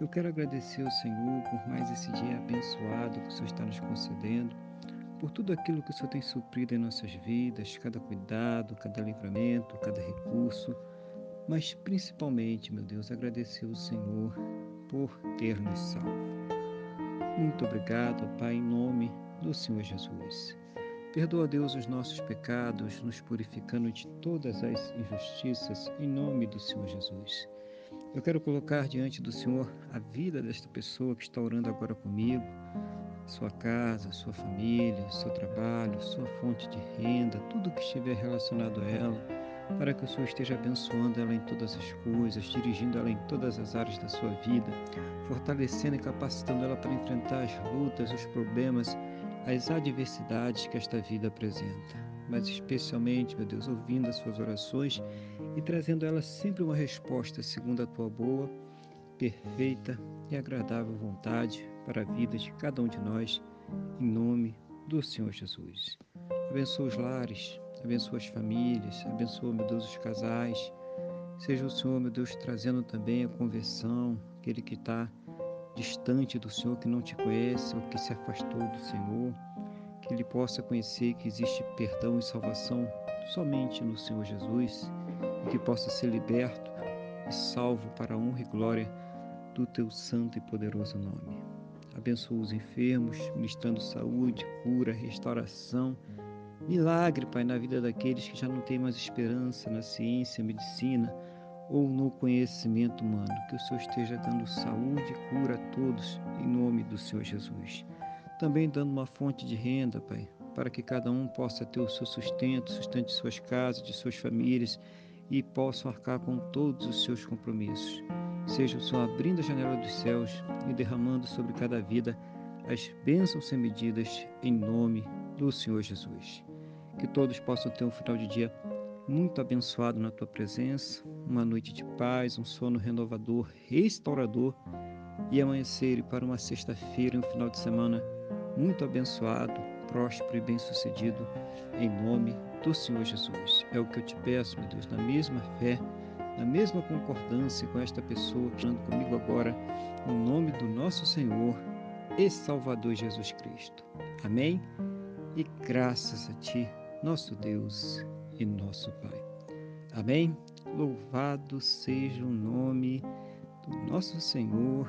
eu quero agradecer ao Senhor por mais esse dia abençoado que o Senhor está nos concedendo, por tudo aquilo que o Senhor tem suprido em nossas vidas, cada cuidado, cada livramento, cada recurso, mas principalmente, meu Deus, agradecer ao Senhor por ter nos salvo. Muito obrigado, Pai, em nome do Senhor Jesus. Perdoa, Deus, os nossos pecados, nos purificando de todas as injustiças, em nome do Senhor Jesus. Eu quero colocar diante do Senhor a vida desta pessoa que está orando agora comigo, sua casa, sua família, seu trabalho, sua fonte de renda, tudo que estiver relacionado a ela, para que o Senhor esteja abençoando ela em todas as coisas, dirigindo ela em todas as áreas da sua vida, fortalecendo e capacitando ela para enfrentar as lutas, os problemas as adversidades que esta vida apresenta, mas especialmente, meu Deus, ouvindo as suas orações e trazendo elas sempre uma resposta segundo a tua boa, perfeita e agradável vontade para a vida de cada um de nós, em nome do Senhor Jesus. Abençoa os lares, abençoa as famílias, abençoa, meu Deus, os casais. Seja o Senhor, meu Deus, trazendo também a conversão, aquele que está distante do Senhor, que não te conhece ou que se afastou do Senhor, que ele possa conhecer que existe perdão e salvação somente no Senhor Jesus e que possa ser liberto e salvo para a honra e glória do teu santo e poderoso nome. Abençoa os enfermos, ministrando saúde, cura, restauração, milagre, Pai, na vida daqueles que já não têm mais esperança na ciência, medicina, ou no conhecimento humano. Que o Senhor esteja dando saúde e cura a todos, em nome do Senhor Jesus. Também dando uma fonte de renda, Pai, para que cada um possa ter o seu sustento, sustento de suas casas, de suas famílias e possam arcar com todos os seus compromissos. Seja o Senhor abrindo a janela dos céus e derramando sobre cada vida as bênçãos sem medidas, em nome do Senhor Jesus. Que todos possam ter um final de dia muito abençoado na tua presença, uma noite de paz, um sono renovador, restaurador e amanhecer para uma sexta-feira, um final de semana muito abençoado, próspero e bem-sucedido, em nome do Senhor Jesus. É o que eu te peço, meu Deus, na mesma fé, na mesma concordância com esta pessoa que anda comigo agora, no nome do nosso Senhor e Salvador Jesus Cristo. Amém? E graças a Ti, nosso Deus e nosso Pai. Amém? Louvado seja o nome do nosso Senhor